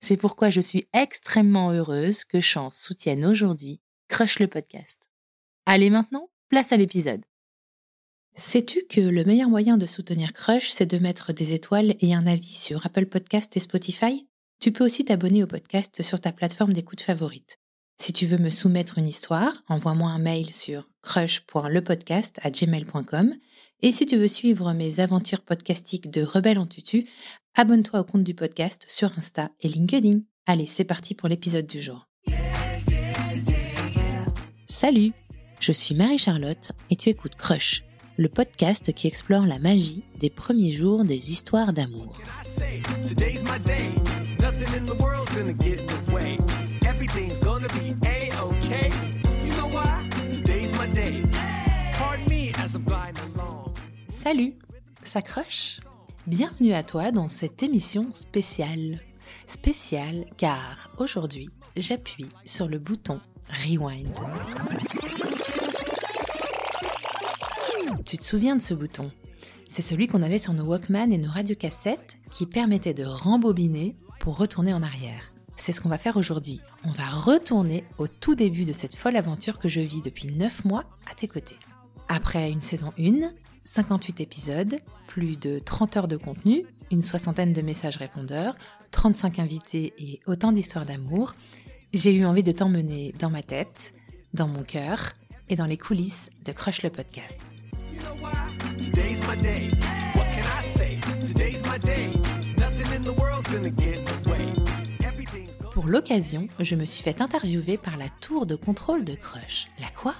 C'est pourquoi je suis extrêmement heureuse que Chance soutienne aujourd'hui Crush le podcast. Allez maintenant, place à l'épisode. Sais-tu que le meilleur moyen de soutenir Crush, c'est de mettre des étoiles et un avis sur Apple Podcast et Spotify? Tu peux aussi t'abonner au podcast sur ta plateforme d'écoute favorite. Si tu veux me soumettre une histoire, envoie-moi un mail sur crush.lepodcast@gmail.com et si tu veux suivre mes aventures podcastiques de Rebelle en tutu, abonne-toi au compte du podcast sur Insta et LinkedIn. Allez, c'est parti pour l'épisode du jour. Salut, je suis Marie-Charlotte et tu écoutes Crush, le podcast qui explore la magie des premiers jours des histoires d'amour. Salut, ça croche? Bienvenue à toi dans cette émission spéciale. Spéciale car aujourd'hui, j'appuie sur le bouton Rewind. Tu te souviens de ce bouton? C'est celui qu'on avait sur nos Walkman et nos radiocassettes qui permettait de rembobiner pour retourner en arrière. C'est ce qu'on va faire aujourd'hui. On va retourner au tout début de cette folle aventure que je vis depuis 9 mois à tes côtés. Après une saison 1, 58 épisodes, plus de 30 heures de contenu, une soixantaine de messages répondeurs, 35 invités et autant d'histoires d'amour, j'ai eu envie de t'emmener dans ma tête, dans mon cœur et dans les coulisses de Crush le podcast. Pour l'occasion, je me suis fait interviewer par la tour de contrôle de Crush. La quoi?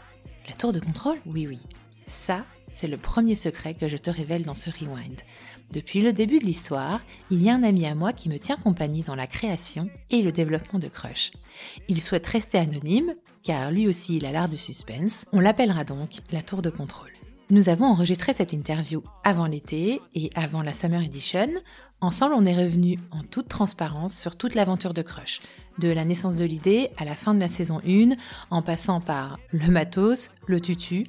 La tour de contrôle? Oui, oui. Ça, c'est le premier secret que je te révèle dans ce rewind. Depuis le début de l'histoire, il y a un ami à moi qui me tient compagnie dans la création et le développement de Crush. Il souhaite rester anonyme, car lui aussi il a l'art du suspense. On l'appellera donc la tour de contrôle. Nous avons enregistré cette interview avant l'été et avant la Summer Edition. Ensemble, on est revenu en toute transparence sur toute l'aventure de Crush, de la naissance de l'idée à la fin de la saison 1, en passant par le matos, le tutu,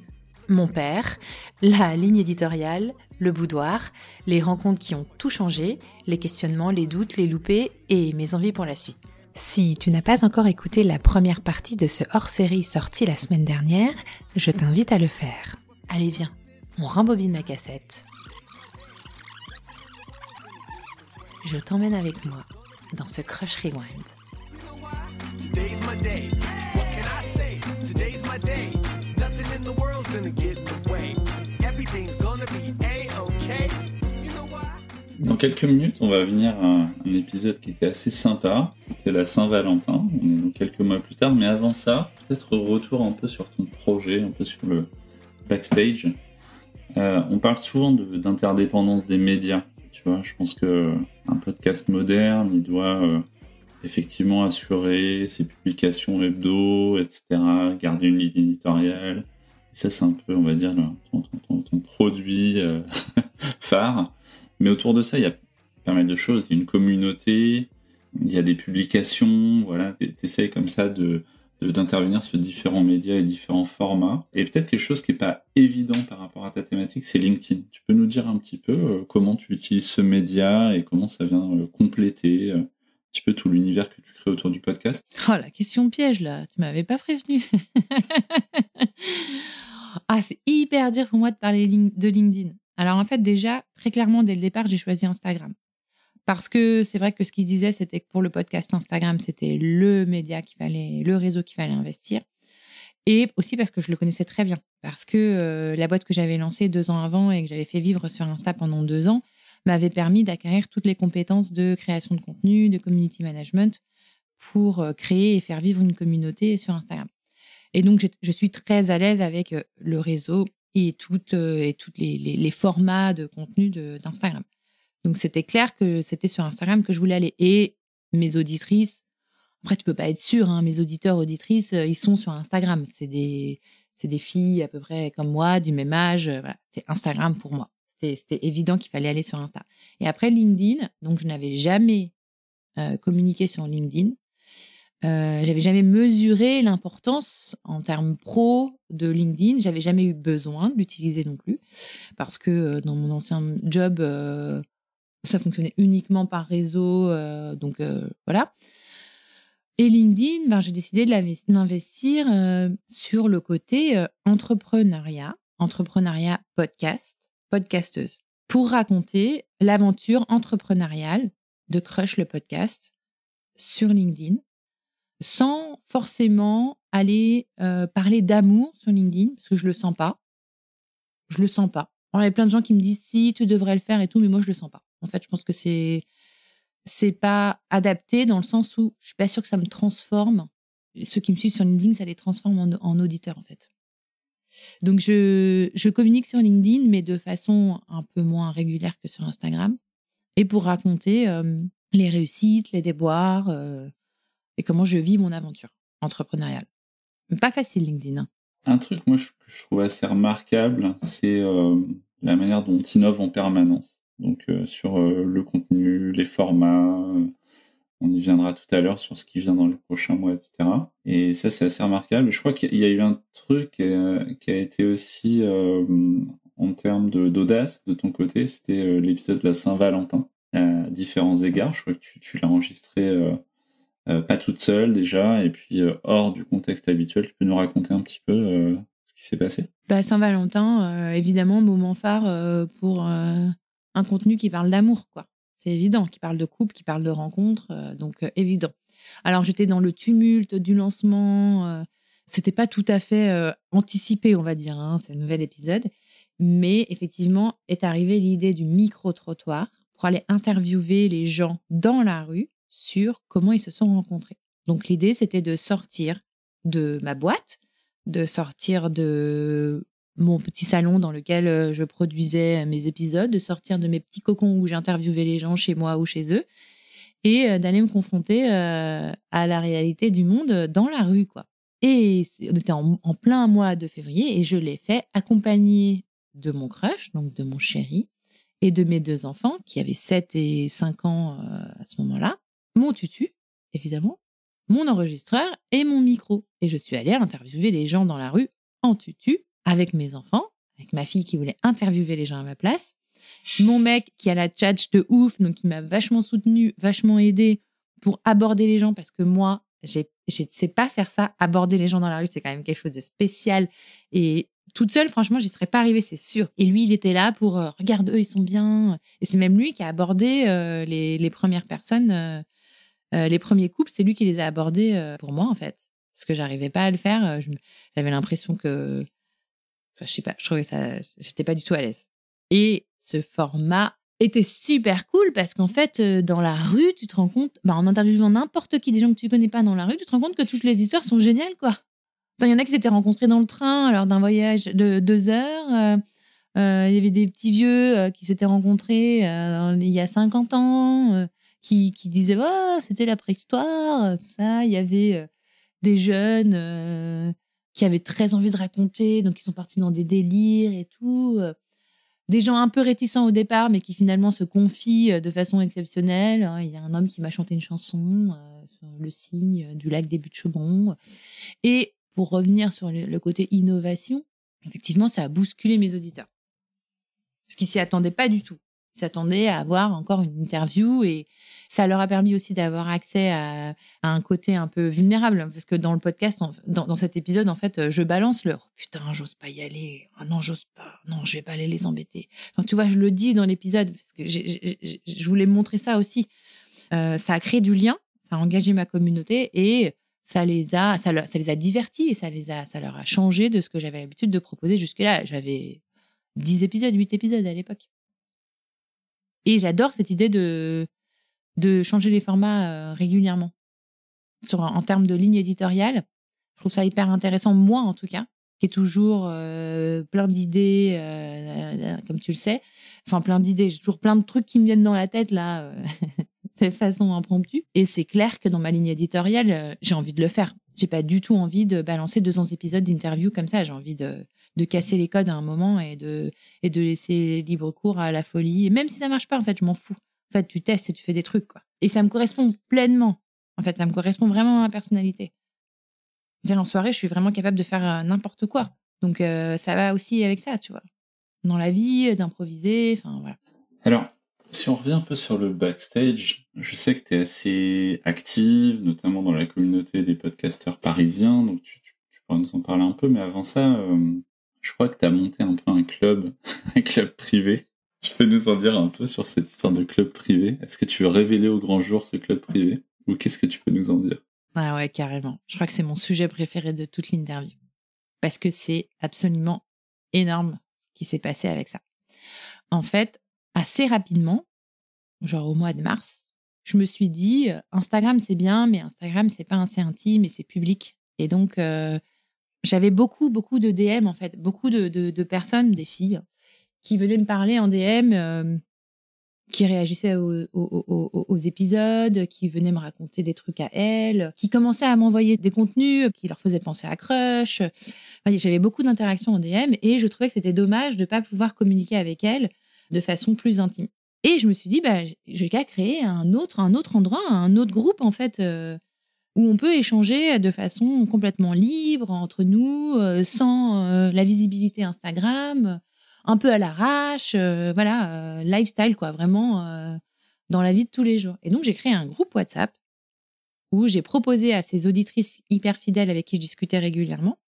mon père, la ligne éditoriale, le boudoir, les rencontres qui ont tout changé, les questionnements, les doutes, les loupés et mes envies pour la suite. Si tu n'as pas encore écouté la première partie de ce hors-série sorti la semaine dernière, je t'invite à le faire. Allez viens, on rembobine la cassette. Je t'emmène avec moi dans ce Crush Rewind. Dans quelques minutes, on va venir à un, épisode qui était assez sympa. C'était la Saint-Valentin. On est donc quelques mois plus tard. Mais avant ça, peut-être retour un peu sur ton projet, un peu sur le backstage. Euh, on parle souvent d'interdépendance des médias. Tu vois, je pense que un podcast moderne, il doit euh, effectivement assurer ses publications hebdo, etc., garder une ligne éditoriale, ça, c'est un peu, on va dire, ton, produit euh, phare. Mais autour de ça, il y a pas mal de choses. Il y a une communauté, il y a des publications, voilà, tu comme ça de, d'intervenir sur différents médias et différents formats. Et peut-être quelque chose qui n'est pas évident par rapport à ta thématique, c'est LinkedIn. Tu peux nous dire un petit peu euh, comment tu utilises ce média et comment ça vient euh, compléter un petit peu tout l'univers que tu crées autour du podcast? Oh, la question piège, là, tu m'avais pas prévenu. ah, c'est hyper dur pour moi de parler de LinkedIn. Alors en fait, déjà, très clairement, dès le départ, j'ai choisi Instagram. Parce que c'est vrai que ce qu'il disait, c'était que pour le podcast Instagram, c'était le média qu'il fallait, le réseau qu'il fallait investir. Et aussi parce que je le connaissais très bien. Parce que euh, la boîte que j'avais lancée deux ans avant et que j'avais fait vivre sur Insta pendant deux ans m'avait permis d'acquérir toutes les compétences de création de contenu, de community management pour euh, créer et faire vivre une communauté sur Instagram. Et donc, je suis très à l'aise avec euh, le réseau et toutes, et toutes les, les formats de contenu d'Instagram. Donc c'était clair que c'était sur Instagram que je voulais aller. Et mes auditrices, après tu peux pas être sûr, hein, mes auditeurs, auditrices, euh, ils sont sur Instagram. C'est des, des filles à peu près comme moi, du même âge. Euh, voilà. C'est Instagram pour moi. C'était évident qu'il fallait aller sur Insta. Et après LinkedIn, donc je n'avais jamais euh, communiqué sur LinkedIn. Euh, j'avais jamais mesuré l'importance en termes pro de LinkedIn. J'avais jamais eu besoin de l'utiliser non plus parce que dans mon ancien job, ça fonctionnait uniquement par réseau, euh, donc euh, voilà. Et LinkedIn, ben, j'ai décidé d'investir euh, sur le côté entrepreneuriat, entrepreneuriat podcast, podcasteuse, pour raconter l'aventure entrepreneuriale de Crush le podcast sur LinkedIn, sans forcément aller parler d'amour sur LinkedIn, parce que je le sens pas. Je le sens pas. il y a plein de gens qui me disent si tu devrais le faire et tout, mais moi je le sens pas. En fait, je pense que c'est c'est pas adapté dans le sens où je suis pas sûre que ça me transforme. Ceux qui me suivent sur LinkedIn, ça les transforme en, en auditeur en fait. Donc je, je, communique sur LinkedIn, mais de façon un peu moins régulière que sur Instagram, et pour raconter euh, les réussites, les déboires euh, comment je vis mon aventure entrepreneuriale. Pas facile LinkedIn. Hein. Un truc moi que je trouve assez remarquable, c'est euh, la manière dont tu innoves en permanence donc euh, sur euh, le contenu, les formats. On y viendra tout à l'heure sur ce qui vient dans les prochains mois, etc. Et ça, c'est assez remarquable. Je crois qu'il y a eu un truc qui a été aussi en termes d'audace de, ton côté, c'était l'épisode de la Saint-Valentin à différents égards. Je crois que tu, l'as enregistré pas toute seule déjà, et puis hors du contexte habituel. Tu peux nous raconter un petit peu ce qui s'est passé? Bah, Saint-Valentin, évidemment, moment phare pour un contenu qui parle d'amour, quoi. C'est évident, qui parle de couple, qui parle de rencontre, euh, donc euh, évident. Alors j'étais dans le tumulte du lancement, euh, c'était pas tout à fait anticipé, on va dire, hein, ce nouvel épisode, mais effectivement est arrivée l'idée du micro-trottoir pour aller interviewer les gens dans la rue sur comment ils se sont rencontrés. Donc l'idée, c'était de sortir de ma boîte, de sortir de mon petit salon dans lequel je produisais mes épisodes, de sortir de mes petits cocons où j'interviewais les gens chez moi ou chez eux, et d'aller me confronter à la réalité du monde dans la rue, quoi. Et on était en, plein mois de février et je l'ai fait accompagné de mon crush, donc de mon chéri, et de mes deux enfants qui avaient 7 et 5 ans à ce moment-là, mon tutu, évidemment, mon enregistreur et mon micro. Et je suis allée interviewer les gens dans la rue en tutu avec mes enfants, avec ma fille qui voulait interviewer les gens à ma place, mon mec qui a la tchatch de ouf, donc qui m'a vachement soutenu, vachement aidé pour aborder les gens parce que moi, je ne sais pas faire ça. Aborder les gens dans la rue, c'est quand même quelque chose de spécial. Et toute seule, franchement, j'y serais pas arrivée, c'est sûr. Et lui, il était là pour euh, regarde eux, ils sont bien. Et c'est même lui qui a abordé euh, les, premières personnes, euh, les premiers couples. C'est lui qui les a abordés pour moi, en fait, parce que j'arrivais pas à le faire. J'avais l'impression que je sais pas, je trouvais ça, j'étais pas du tout à l'aise. Et ce format était super cool parce qu'en fait, euh, dans la rue, tu te rends compte, bah, en interviewant n'importe qui, des gens que tu connais pas dans la rue, tu te rends compte que toutes les histoires sont géniales, quoi. Il y en a qui s'étaient rencontrés dans le train lors d'un voyage de deux heures. Euh, euh, il y avait des petits vieux qui s'étaient rencontrés il y a 50 ans, qui, disaient oh, c'était la préhistoire, tout ça. Il y avait des jeunes qui avaient très envie de raconter, donc ils sont partis dans des délires et tout. Euh. Des gens un peu réticents au départ, mais qui finalement se confient euh, de façon exceptionnelle. Hein. Il y a un homme qui m'a chanté une chanson, euh, le signe du lac des buttes Chaumont. Et pour revenir sur le côté innovation, effectivement, ça a bousculé mes auditeurs. Parce qu'ils s'y attendaient pas du tout. Ils s'attendaient à avoir encore une interview et ça leur a permis aussi d'avoir accès à, un côté un peu vulnérable. Parce que dans le podcast, dans, cet épisode, en fait, je balance leur putain, j'ose pas y aller. Ah non, j'ose pas. Non, je vais pas aller les embêter. Enfin, tu vois, je le dis dans l'épisode parce que je voulais montrer ça aussi. Euh, ça a créé du lien, ça a engagé ma communauté et ça les a, ça, les a divertis et ça les a, ça leur a changé de ce que j'avais l'habitude de proposer jusque-là. J'avais 10 épisodes, 8 épisodes à l'époque. Et j'adore cette idée de, changer les formats euh, régulièrement. En termes de ligne éditoriale, je trouve ça hyper intéressant, moi en tout cas, qui est toujours euh, plein d'idées, euh, comme tu le sais. Enfin, plein d'idées. J'ai toujours plein de trucs qui me viennent dans la tête, là, de façon impromptue. Et c'est clair que dans ma ligne éditoriale, j'ai envie de le faire. J'ai pas du tout envie de balancer 200 épisodes d'interview comme ça. J'ai envie de, de casser les codes à un moment et de, et de laisser libre cours à la folie. Et même si ça marche pas, en fait, je m'en fous. En fait, tu testes et tu fais des trucs, quoi. Et ça me correspond pleinement. En fait, ça me correspond vraiment à ma personnalité. Dire en soirée, je suis vraiment capable de faire euh, n'importe quoi. Donc, euh, ça va aussi avec ça, tu vois. Dans la vie, d'improviser, enfin, voilà. Alors, si on revient un peu sur le backstage, je sais que tu es assez active, notamment dans la communauté des podcasteurs parisiens, donc tu, pourras nous en parler un peu, mais avant ça, euh, je crois que tu as monté un peu un club, un club privé. Tu peux nous en dire un peu sur cette histoire de club privé? Est-ce que tu veux révéler au grand jour ce club privé? Ou qu'est-ce que tu peux nous en dire? Ah ouais, carrément. Je crois que c'est mon sujet préféré de toute l'interview. Parce que c'est absolument énorme ce qui s'est passé avec ça. En fait, assez rapidement, genre au mois de mars, je me suis dit euh, Instagram c'est bien, mais Instagram c'est pas assez intime et c'est public. Et donc euh, j'avais beaucoup, beaucoup de DM, en fait, beaucoup de, personnes, des filles, qui venaient me parler en DM, euh, qui réagissaient aux, épisodes, qui venaient me raconter des trucs à elles, qui commençaient à m'envoyer des contenus qui leur faisaient penser à Crush. J'avais beaucoup d'interactions en DM et je trouvais que c'était dommage de ne pas pouvoir communiquer avec elles de façon plus intime. Et je me suis dit, bah, j'ai qu'à créer un autre, un autre endroit, un autre groupe, en fait. Euh, où on peut échanger de façon complètement libre entre nous, euh, sans euh, la visibilité Instagram, un peu à l'arrache, euh, voilà, lifestyle quoi, vraiment dans la vie de tous les jours. Et donc j'ai créé un groupe WhatsApp où j'ai proposé à ces auditrices hyper fidèles avec qui je discutais régulièrement,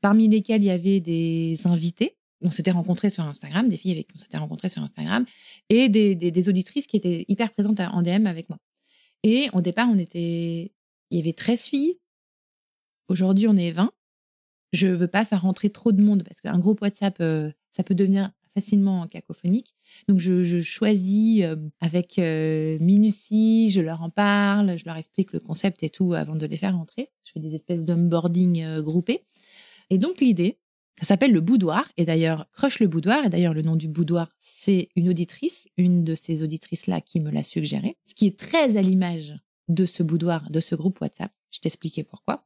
parmi lesquelles il y avait des invités. On s'était rencontrés sur Instagram, des filles avec qui on s'était rencontrés sur Instagram, et des, des auditrices qui étaient hyper présentes en DM avec moi. Et au départ, on était il y avait 13 filles. Aujourd'hui, on est 20. Je veux pas faire rentrer trop de monde parce qu'un groupe WhatsApp, euh, ça peut devenir facilement cacophonique. Donc, je, choisis euh, avec euh, minutie, je leur en parle, je leur explique le concept et tout avant de les faire rentrer. Je fais des espèces d'onboarding groupés. Et donc, l'idée, ça s'appelle le boudoir. Et d'ailleurs, Crush le boudoir. Et d'ailleurs, le nom du boudoir, c'est une auditrice, une de ces auditrices-là qui me l'a suggéré. Ce qui est très à l'image de ce boudoir, de ce groupe WhatsApp. Je t'expliquais pourquoi.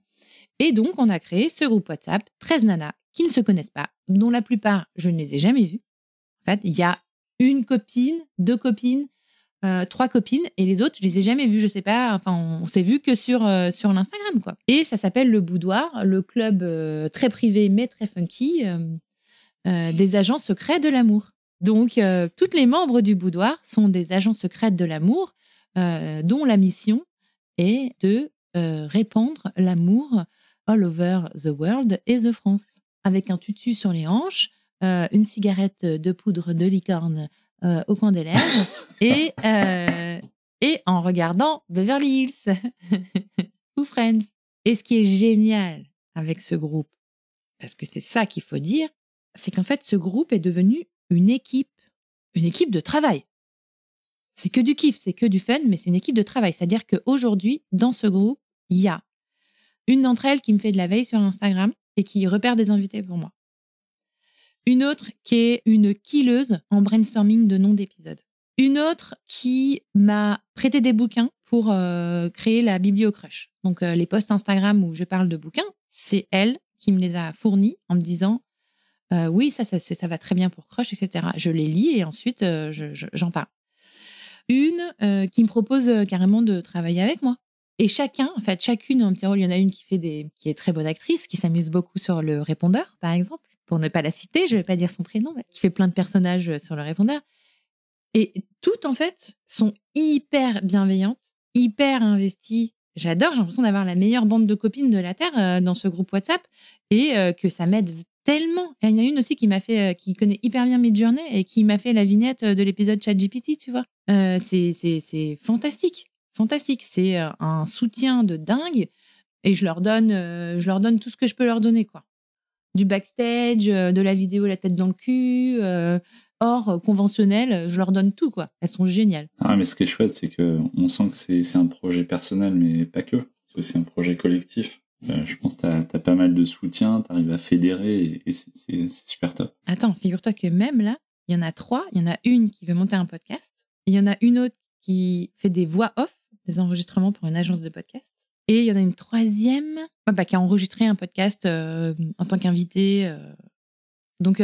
Et donc, on a créé ce groupe WhatsApp, 13 nanas qui ne se connaissent pas, dont la plupart, je ne les ai jamais vues. En fait, il y a une copine, deux copines, euh, trois copines, et les autres, je les ai jamais vues, je sais pas, enfin, on, s'est vu que sur, euh, sur l'Instagram, quoi. Et ça s'appelle le Boudoir, le club euh, très privé mais très funky des agents secrets de l'amour. Donc, toutes les membres du Boudoir sont des agents secrets de l'amour, dont la mission et de euh, répandre l'amour all over the world et the France. Avec un tutu sur les hanches, euh, une cigarette de poudre de licorne euh, au coin des lèvres et, et en regardant Beverly Hills ou Friends. Et ce qui est génial avec ce groupe, parce que c'est ça qu'il faut dire, c'est qu'en fait, ce groupe est devenu une équipe, une équipe de travail c'est que du kiff, c'est que du fun, mais c'est une équipe de travail. C'est-à-dire qu'aujourd'hui, dans ce groupe, il y a une d'entre elles qui me fait de la veille sur Instagram et qui repère des invités pour moi. Une autre qui est une killeuse en brainstorming de noms d'épisodes. Une autre qui m'a prêté des bouquins pour euh, créer la Bibliocrush. Donc euh, les posts Instagram où je parle de bouquins, c'est elle qui me les a fournis en me disant euh, oui, ça, ça, ça, va très bien pour Crush, etc. Je les lis et ensuite j'en parle une euh, qui me propose euh, carrément de travailler avec moi. Et chacun, en fait, chacune un petit rôle, il y en a une qui fait des, qui est très bonne actrice, qui s'amuse beaucoup sur le répondeur, par exemple, pour ne pas la citer, je vais pas dire son prénom, mais qui fait plein de personnages sur le répondeur. Et toutes, en fait, sont hyper bienveillantes, hyper investies. J'adore, j'ai l'impression d'avoir la meilleure bande de copines de la Terre euh, dans ce groupe WhatsApp et euh, que ça m'aide tellement. Il y en a une aussi qui m'a fait, euh, qui connaît hyper bien Midjourney et qui m'a fait la vignette de l'épisode ChatGPT, tu vois. c'est fantastique, fantastique. C'est un soutien de dingue et je leur donne, je leur donne tout ce que je peux leur donner, quoi. Du backstage, de la vidéo la tête dans le cul, hors euh, conventionnel, je leur donne tout, quoi. Elles sont géniales. Ah, mais ce qui est chouette, c'est qu'on sent que c'est un projet personnel, mais pas que. C'est aussi un projet collectif. Euh, je pense que tu as, pas mal de soutien, tu arrives à fédérer et, c'est super top. Attends, figure-toi que même là, il y en a trois. Il y en a une qui veut monter un podcast. Il y en a une autre qui fait des voix off, des enregistrements pour une agence de podcast. Et il y en a une troisième bah, qui a enregistré un podcast euh, en tant qu'invité. Donc,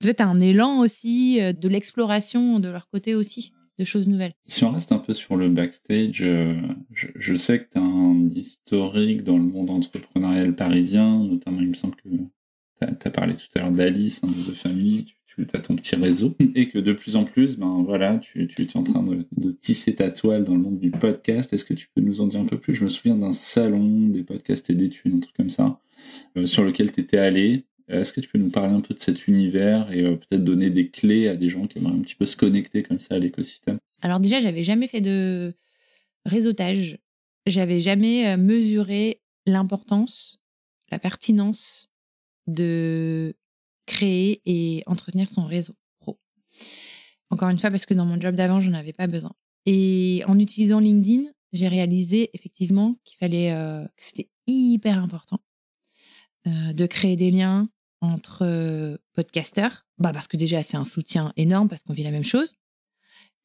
tu as un élan aussi euh, de l'exploration de leur côté aussi, choses nouvelles. Si on reste un peu sur le backstage, euh, je, sais que tu as un historique dans le monde entrepreneurial parisien, notamment il me semble que tu as, parlé tout à l'heure d'Alice, hein, de The Family, tu, as ton petit réseau, et que de plus en plus, ben voilà, tu, tu es en train de, tisser ta toile dans le monde du podcast. Est-ce que tu peux nous en dire un peu plus? Je me souviens d'un salon des podcasts et d'études, un truc comme ça, euh, sur lequel tu étais allé. Est-ce que tu peux nous parler un peu de cet univers et euh, peut-être donner des clés à des gens qui aimeraient un petit peu se connecter comme ça à l'écosystème? Alors déjà, j'avais jamais fait de réseautage. J'avais jamais euh, mesuré l'importance, la pertinence de créer et entretenir son réseau pro. Encore une fois, parce que dans mon job d'avant, je n'en avais pas besoin. Et en utilisant LinkedIn, j'ai réalisé effectivement qu'il fallait, euh, que c'était hyper important de créer des liens, entre euh, podcasteurs, bah parce que déjà c'est un soutien énorme parce qu'on vit la même chose,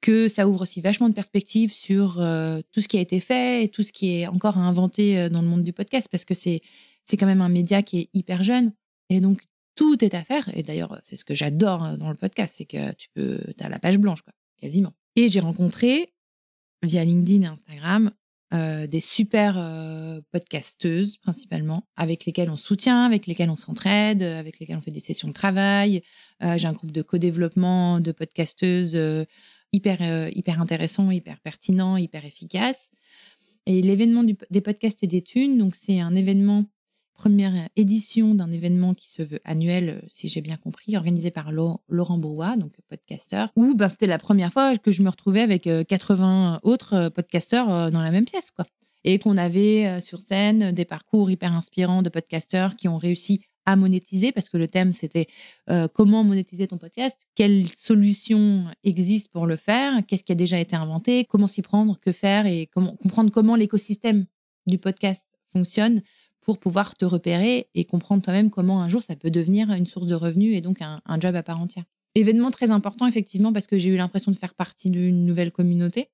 que ça ouvre aussi vachement de perspectives sur euh, tout ce qui a été fait et tout ce qui est encore à inventer euh, dans le monde du podcast parce que c'est c'est quand même un média qui est hyper jeune. Et donc tout est à faire et d'ailleurs c'est ce que j'adore dans le podcast c'est que tu peux as la page blanche quoi quasiment. Et j'ai rencontré via LinkedIn et Instagram euh, des super euh, podcasteuses principalement, avec lesquelles on soutient, avec lesquelles on s'entraide, avec lesquelles on fait des sessions de travail. Euh, j'ai un groupe de co-développement de podcasteuses hyper, hyper intéressant, hyper pertinent, hyper efficace. Et l'événement des podcasts et des thunes, donc c'est un événement première édition d'un événement qui se veut annuel, euh, si j'ai bien compris, organisé par Laurent Bourrois, donc podcasteur, où ben, c'était la première fois que je me retrouvais avec 80 euh, autres euh, podcasteurs dans la même pièce. quoi. Et qu'on avait sur scène des parcours hyper inspirants de podcasteurs qui ont réussi à monétiser, parce que le thème c'était comment monétiser ton podcast, quelles solutions existent pour le faire, qu'est-ce qui a déjà été inventé, comment s'y prendre, que faire et comment, comprendre comment l'écosystème du podcast fonctionne pour pouvoir te repérer et comprendre toi-même comment un jour ça peut devenir une source de revenus et donc un, job à part entière. Événement très important, effectivement, parce que j'ai eu l'impression de faire partie d'une nouvelle communauté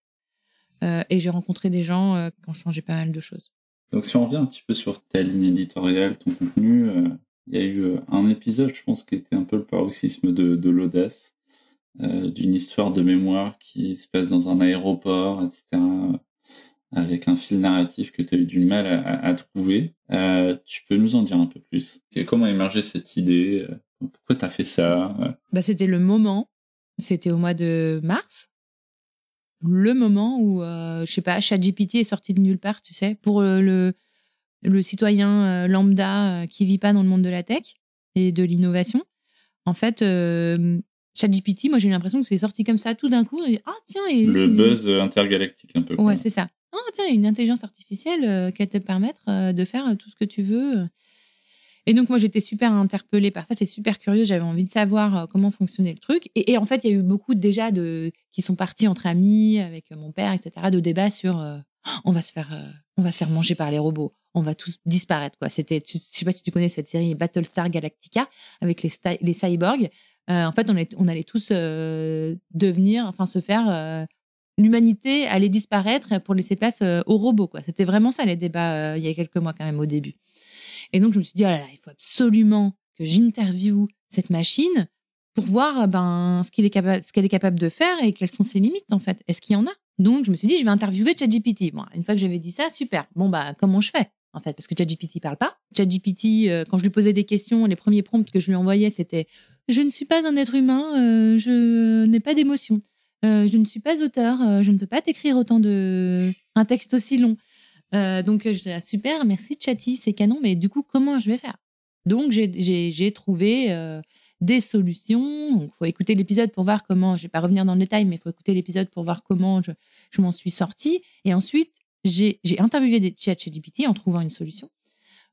euh, et j'ai rencontré des gens euh, qui ont changé pas mal de choses. Donc, si on revient un petit peu sur ta ligne éditoriale, ton contenu, euh, il y a eu un épisode, je pense, qui était un peu le paroxysme de, de l'audace, d'une histoire de mémoire qui se passe dans un aéroport, etc avec un fil narratif que tu as eu du mal à, trouver. Euh, tu peux nous en dire un peu plus? Comment a émergé cette idée? Pourquoi tu as fait ça? Bah, C'était le moment, c'était au mois de mars, le moment où, euh, je sais pas, ChatGPT est sorti de nulle part, tu sais, pour le, le, citoyen euh, lambda qui vit pas dans le monde de la tech et de l'innovation. En fait, ChatGPT, moi j'ai eu l'impression que c'est sorti comme ça tout d'un coup. ah tiens, le buzz intergalactique un peu. Ouais, c'est ça. Ah, tiens, une intelligence artificielle euh, qui va te permettre euh, de faire euh, tout ce que tu veux. Et donc, moi, j'étais super interpellée par ça. C'est super curieux. J'avais envie de savoir comment fonctionnait le truc. Et, en fait, il y a eu beaucoup déjà de qui sont partis entre amis, avec mon père, etc., de débats sur on va se faire, on va se faire manger par les robots. On va tous disparaître. Quoi. C'était, je sais pas si tu connais cette série Battlestar Galactica avec les, les cyborgs. en fait, on, on allait tous devenir, enfin, se faire l'humanité allait disparaître pour laisser place euh, aux robots. Quoi. C'était vraiment ça les débats euh, il y a quelques mois quand même au début. Et donc je me suis dit, oh là là, il faut absolument que j'interviewe cette machine pour voir ben, ce est, ce qu'elle est capable de faire et quelles sont ses limites en fait. Est-ce qu'il y en a? Donc, je me suis dit, je vais interviewer ChatGPT. Bon, une fois que j'avais dit ça, super. Bon, bah, comment je fais en fait? Parce que ChatGPT parle pas. ChatGPT, euh, quand je lui posais des questions, les premiers prompts que je lui envoyais, c'était Je ne suis pas un être humain, euh, je n'ai pas d'émotion. Euh, je ne suis pas auteur, je ne peux pas t'écrire autant de. un texte aussi long. donc, je dis, super, merci Chatty, c'est canon, mais du coup, comment je vais faire? Donc, j'ai trouvé des solutions. Il faut écouter l'épisode pour voir comment, je vais pas revenir dans le détail, mais il faut écouter l'épisode pour voir comment je, m'en suis sortie. Et ensuite, j'ai interviewé des chats chez GPT en trouvant une solution.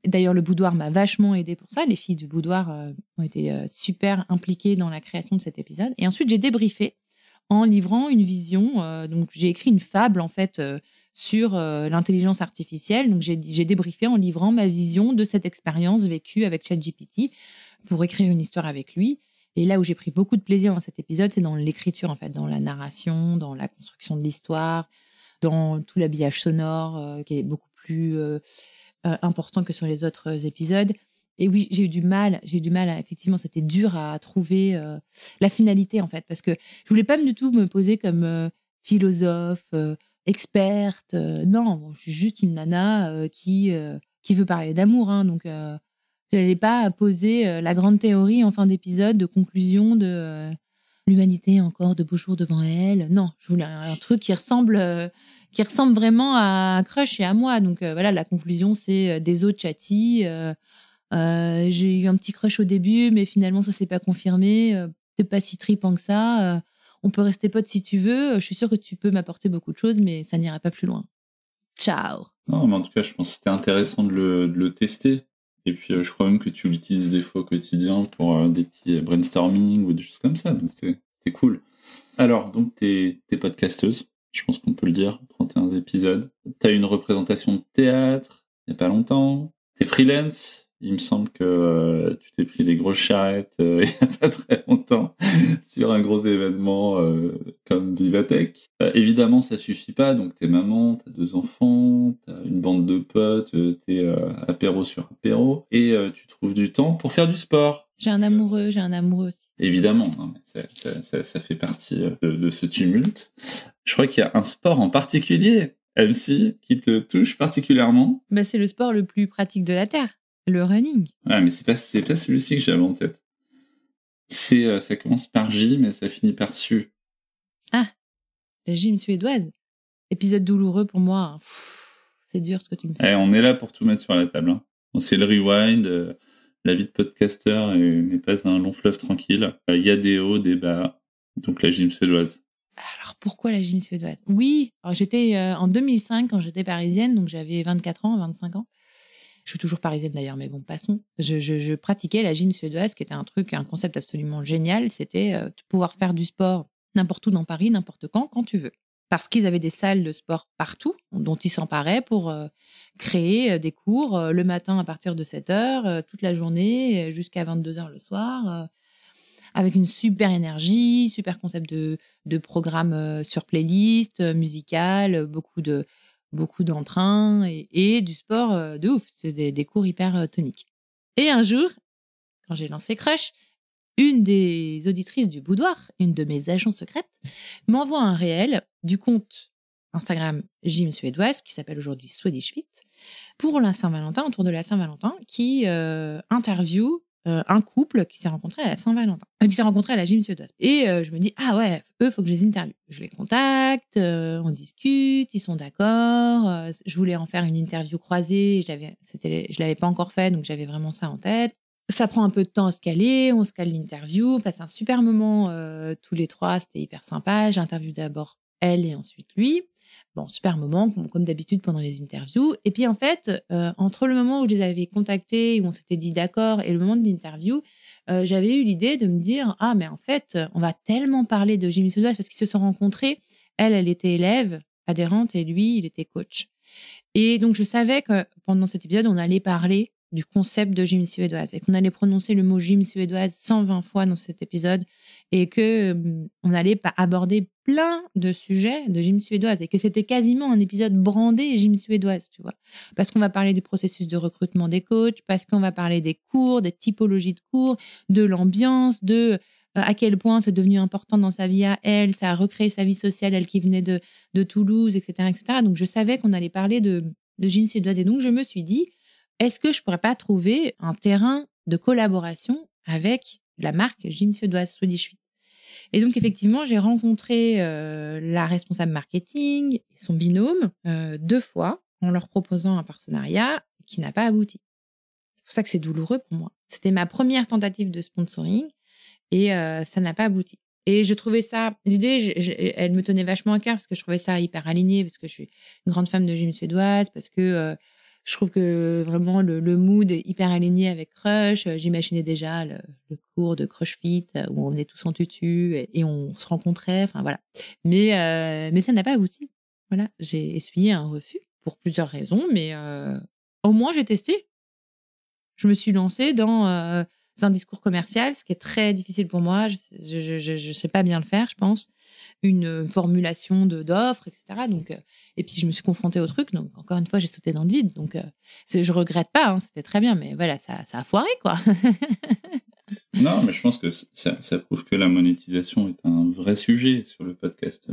D'ailleurs, le boudoir m'a vachement aidé pour ça. Les filles du boudoir euh, ont été euh, super impliquées dans la création de cet épisode. Et ensuite, j'ai débriefé en livrant une vision. Euh, donc, j'ai écrit une fable, en fait, sur l'intelligence artificielle. Donc, j'ai débriefé en livrant ma vision de cette expérience vécue avec ChatGPT pour écrire une histoire avec lui. Et là où j'ai pris beaucoup de plaisir dans cet épisode, c'est dans l'écriture, en fait, dans la narration, dans la construction de l'histoire, dans tout l'habillage sonore, euh, qui est beaucoup plus euh, euh, important que sur les autres épisodes. Et oui, j'ai eu du mal, j'ai eu du mal, effectivement, c'était dur à trouver la finalité, en fait, parce que je voulais pas du tout me poser comme philosophe, experte. non, je suis juste une nana qui, qui veut parler d'amour, hein, donc je n'allais pas poser euh, la grande théorie en fin d'épisode de conclusion de euh, l'humanité encore de beaux jours devant elle. Non, je voulais un, truc qui ressemble, euh, qui ressemble vraiment à Crush et à moi. Donc voilà, la conclusion, c'est des autres chatty. J'ai eu un petit crush au début, mais finalement, ça s'est pas confirmé. T'es pas si tripant que ça. on peut rester potes si tu veux. Je suis sûre que tu peux m'apporter beaucoup de choses, mais ça n'ira pas plus loin. Ciao. Non, mais en tout cas, je pense que c'était intéressant de le tester et puis, euh, je crois même que tu l'utilises des fois au quotidien pour euh, des petits brainstorming ou des choses comme ça. Donc, c'est cool. Alors, donc, t'es es podcasteuse. Je pense qu'on peut le dire. 31 épisodes. T'as une représentation de théâtre il n'y a pas longtemps. T'es freelance. Il me semble que euh, tu t'es pris des grosses charrettes il n'y a pas très longtemps sur un gros événement comme Vivatech. évidemment, ça suffit pas. Donc, t'es maman, t'as deux enfants, t'as une bande de potes, t'es apéro sur apéro, et tu trouves du temps pour faire du sport. J'ai un amoureux, j'ai un amoureux aussi. Évidemment, ça, fait partie de, ce tumulte. Je crois qu'il y a un sport en particulier, MC, qui te touche particulièrement. Bah, c'est le sport le plus pratique de la Terre, le running. Ouais, mais c'est pas, c'est pas celui-ci que j'avais en tête. C'est, ça commence par J, mais ça finit par Su. Ah, la gym suédoise. Épisode douloureux pour moi. C'est dur ce que tu me fais. Eh, on est là pour tout mettre sur la table. Hein. C'est le rewind. Euh, la vie de podcaster n'est pas un long fleuve tranquille. Euh, il y a des hauts, des bas. Donc la gym suédoise. Alors pourquoi la gym suédoise? Oui, j'étais euh, en 2005 quand j'étais parisienne, donc j'avais 24 ans, 25 ans. Je suis toujours parisienne d'ailleurs, mais bon, passons. Je, pratiquais la gym suédoise, qui était un truc, un concept absolument génial. C'était de pouvoir faire du sport n'importe où dans Paris, n'importe quand, quand tu veux parce qu'ils avaient des salles de sport partout dont ils s'emparaient pour euh, créer euh, des cours euh, le matin à partir de 7 heures, toute la journée jusqu'à 22 heures le soir, avec une super énergie, super concept de programme sur playlist, musical, beaucoup de beaucoup d'entrain et, du sport de ouf. Des, des, cours hyper toniques. Et un jour, quand j'ai lancé Crush, une des auditrices du boudoir, une de mes agents secrètes, m'envoie un réel du compte Instagram Gym Suédoise, qui s'appelle aujourd'hui Swedish Fit, pour la Saint-Valentin, autour de la Saint-Valentin, qui euh, interview euh, un couple qui s'est rencontré à la Saint-Valentin, euh, qui s'est rencontré à la Gym Suédoise. Et je me dis, ah ouais, eux, faut que je les interviewe. Je les contacte, on discute, ils sont d'accord. je voulais en faire une interview croisée, je je l'avais pas encore fait, donc j'avais vraiment ça en tête. Ça prend un peu de temps à se caler, on se cale l'interview, on passe un super moment euh, tous les trois, c'était hyper sympa. J'interviewe d'abord elle et ensuite lui. Bon, super moment, comme, d'habitude pendant les interviews. Et puis en fait, euh, entre le moment où je les avais contactés, où on s'était dit d'accord, et le moment de l'interview, euh, j'avais eu l'idée de me dire Ah, mais en fait, on va tellement parler de Jimmy Sudois parce qu'ils se sont rencontrés. Elle, elle était élève, adhérente, et lui, il était coach. Et donc, je savais que pendant cet épisode, on allait parler du concept de gym suédoise et qu'on allait prononcer le mot gym suédoise 120 fois dans cet épisode et que euh, on allait aborder plein de sujets de gym suédoise et que c'était quasiment un épisode brandé gym suédoise, tu vois. Parce qu'on va parler du processus de recrutement des coachs, parce qu'on va parler des cours, des typologies de cours, de l'ambiance, de à quel point c'est devenu important dans sa vie à elle, ça a recréé sa vie sociale, elle qui venait de, de Toulouse, etc., etc. Donc je savais qu'on allait parler de, de gym suédoise. Et donc je me suis dit, est-ce que je pourrais pas trouver un terrain de collaboration avec la marque gym suédoise Swedish et donc, effectivement, j'ai rencontré euh, la responsable marketing et son binôme euh, deux fois en leur proposant un partenariat qui n'a pas abouti. C'est pour ça que c'est douloureux pour moi. C'était ma première tentative de sponsoring et euh, ça n'a pas abouti. Et je trouvais ça, l'idée, elle me tenait vachement à cœur parce que je trouvais ça hyper aligné, parce que je suis une grande femme de gym suédoise, parce que je trouve que vraiment le, mood est hyper aligné avec Crush. Euh, j'imaginais déjà le, cours de Crush Fit euh, où on venait tous en tutu et, on se rencontrait. Enfin voilà. Mais, euh, mais ça n'a pas abouti. Voilà. J'ai essuyé un refus pour plusieurs raisons, mais au moins j'ai testé. Je me suis lancée dans un discours commercial, ce qui est très difficile pour moi. Je ne sais pas bien le faire, je pense. Une euh, formulation d'offres, etc. Donc, euh, et puis je me suis confrontée au truc. Donc encore une fois, j'ai sauté dans le vide. Donc euh, je regrette pas. Hein, C'était très bien, mais voilà, ça, a foiré quoi. non, mais je pense que ça, prouve que la monétisation est un vrai sujet sur le podcast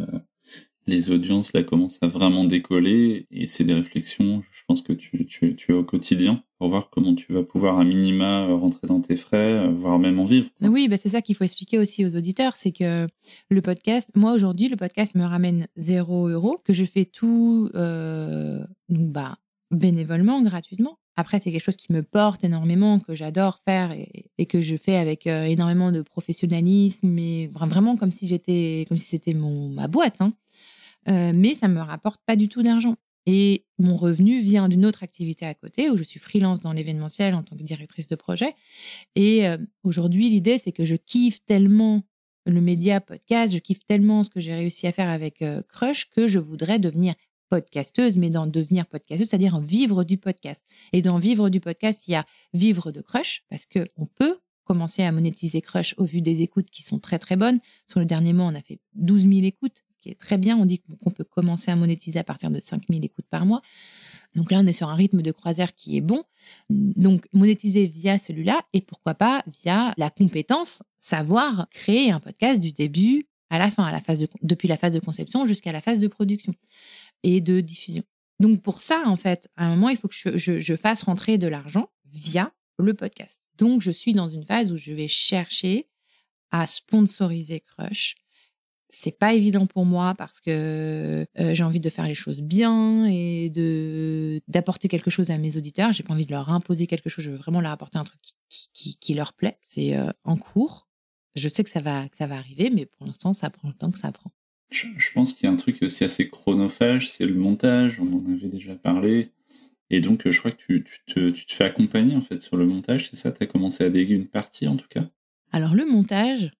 les audiences là commencent à vraiment décoller et c'est des réflexions, je pense que tu, tu, tu as au quotidien pour voir comment tu vas pouvoir à minima rentrer dans tes frais, voire même en vivre. Oui, bah c'est ça qu'il faut expliquer aussi aux auditeurs, c'est que le podcast, moi aujourd'hui, le podcast me ramène zéro euro, que je fais tout euh, bah, bénévolement, gratuitement. Après, c'est quelque chose qui me porte énormément, que j'adore faire et, que je fais avec euh, énormément de professionnalisme, et vraiment comme si j'étais, comme si c'était mon ma boîte. Hein. Euh, mais ça me rapporte pas du tout d'argent. Et mon revenu vient d'une autre activité à côté où je suis freelance dans l'événementiel en tant que directrice de projet. Et euh, aujourd'hui, l'idée, c'est que je kiffe tellement le média podcast, je kiffe tellement ce que j'ai réussi à faire avec euh, Crush que je voudrais devenir podcasteuse, mais dans devenir podcasteuse, c'est-à-dire en vivre du podcast. Et dans vivre du podcast, il y a vivre de Crush parce que on peut commencer à monétiser Crush au vu des écoutes qui sont très très bonnes. Sur le dernier mois, on a fait 12 000 écoutes très bien. On dit qu'on peut commencer à monétiser à partir de 5000 écoutes par mois. Donc là, on est sur un rythme de croisière qui est bon. Donc, monétiser via celui-là et pourquoi pas via la compétence, savoir créer un podcast du début à la fin, à la phase de, depuis la phase de conception jusqu'à la phase de production et de diffusion. Donc, pour ça, en fait, à un moment, il faut que je, je fasse rentrer de l'argent via le podcast. Donc, je suis dans une phase où je vais chercher à sponsoriser Crush c'est pas évident pour moi parce que euh, j'ai envie de faire les choses bien et de d'apporter quelque chose à mes auditeurs. J'ai pas envie de leur imposer quelque chose. Je veux vraiment leur apporter un truc qui, qui, leur plaît. C'est euh, en cours. Je sais que ça va que ça va arriver, mais pour l'instant, ça prend le temps que ça prend. Je, pense qu'il y a un truc aussi assez chronophage, c'est le montage. On en avait déjà parlé. Et donc, je crois que tu, tu, te, tu te fais accompagner en fait sur le montage, c'est ça? Tu as commencé à déguer une partie en tout cas? Alors, le montage,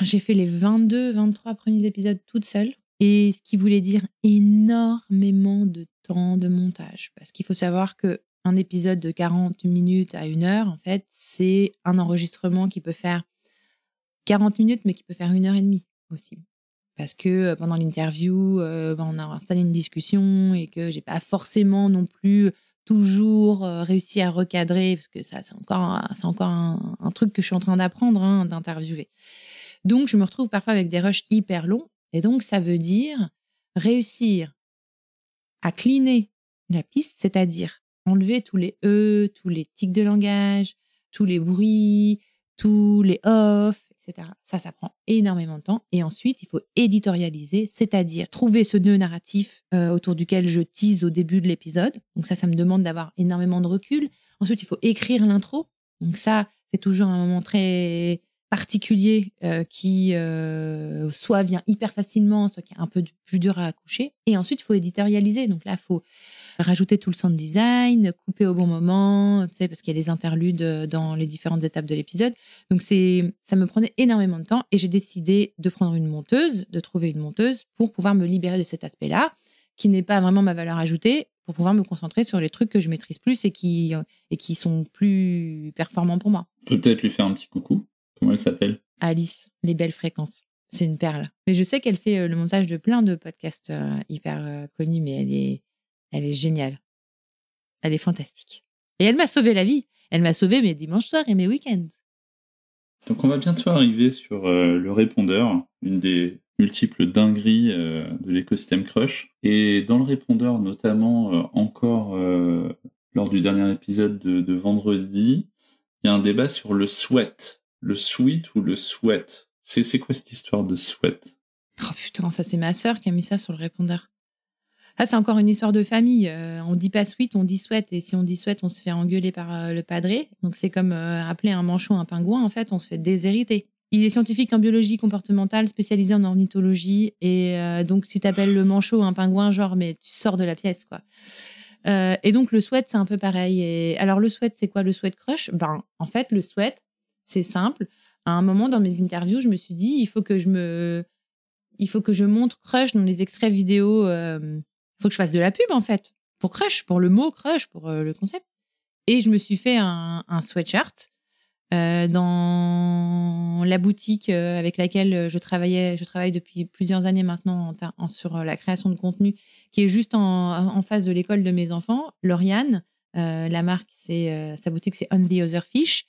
j'ai fait les 22, 23 premiers épisodes toute seule. Et ce qui voulait dire énormément de temps de montage. Parce qu'il faut savoir que un épisode de 40 minutes à une heure, en fait, c'est un enregistrement qui peut faire 40 minutes, mais qui peut faire une heure et demie aussi. Parce que euh, pendant l'interview, euh, on a installé une discussion et que j'ai pas forcément non plus toujours euh, réussi à recadrer, parce que ça, c'est encore, c'est encore un, truc que je suis en train d'apprendre, hein, d'interviewer. Donc, je me retrouve parfois avec des rushs hyper longs. Et donc, ça veut dire réussir à cleaner la piste, c'est-à-dire enlever tous les E, tous les tics de langage, tous les bruits, tous les off, etc. Ça, ça prend énormément de temps. Et ensuite, il faut éditorialiser, c'est-à-dire trouver ce nœud narratif euh, autour duquel je tease au début de l'épisode. Donc ça, ça me demande d'avoir énormément de recul. Ensuite, il faut écrire l'intro. Donc ça, c'est toujours un moment très particulier euh, qui euh, soit vient hyper facilement, soit qui est un peu plus dur à accoucher. Et ensuite, il faut éditorialiser. Donc là, il faut rajouter tout le sound design, couper au bon moment, parce qu'il y a des interludes euh, dans les différentes étapes de l'épisode. Donc ça me prenait énormément de temps et j'ai décidé de prendre une monteuse, de trouver une monteuse pour pouvoir me libérer de cet aspect-là, qui n'est pas vraiment ma valeur ajoutée, pour pouvoir me concentrer sur les trucs que je maîtrise plus et qui, et qui sont plus performants pour moi. Peut-être lui faire un petit coucou. Comment elle s'appelle? Alice, les belles fréquences. C'est une perle. Mais je sais qu'elle fait euh, le montage de plein de podcasts euh, hyper euh, connus, mais elle est, elle est géniale. Elle est fantastique. Et elle m'a sauvé la vie. Elle m'a sauvé mes dimanches soirs et mes week-ends. Donc on va bientôt arriver sur euh, le répondeur, une des multiples dingueries euh, de l'écosystème Crush. Et dans le répondeur, notamment euh, encore lors du dernier épisode de, vendredi, il y a un débat sur le sweat. Le sweet ou le sweat? C'est quoi cette histoire de sweat? Oh putain, ça c'est ma sœur qui a mis ça sur le répondeur. Ah, c'est encore une histoire de famille. Euh, on dit pas sweat, on dit sweat. Et si on dit sweat, on se fait engueuler par euh, le padré. Donc c'est comme euh, appeler un manchot un pingouin. En fait, on se fait déshériter. Il est scientifique en biologie comportementale, spécialisé en ornithologie. Et donc, si tu appelles le manchot un pingouin, genre, mais tu sors de la pièce, quoi. et donc, le sweat, c'est un peu pareil. Et alors, le sweat, c'est quoi? Le sweat crush? Ben, en fait, le sweat, c'est simple. À un moment dans mes interviews, je me suis dit, il faut que je me, il faut que je montre crush dans les extraits vidéo il faut que je fasse de la pub en fait pour Crush, pour le mot Crush, pour euh, le concept. Et je me suis fait un, sweatshirt euh, dans la boutique euh, avec laquelle je travaillais, je travaille depuis plusieurs années maintenant sur la création de contenu, qui est juste en, face de l'école de mes enfants. Lauriane, la marque, c'est sa boutique, c'est On the Other Fish.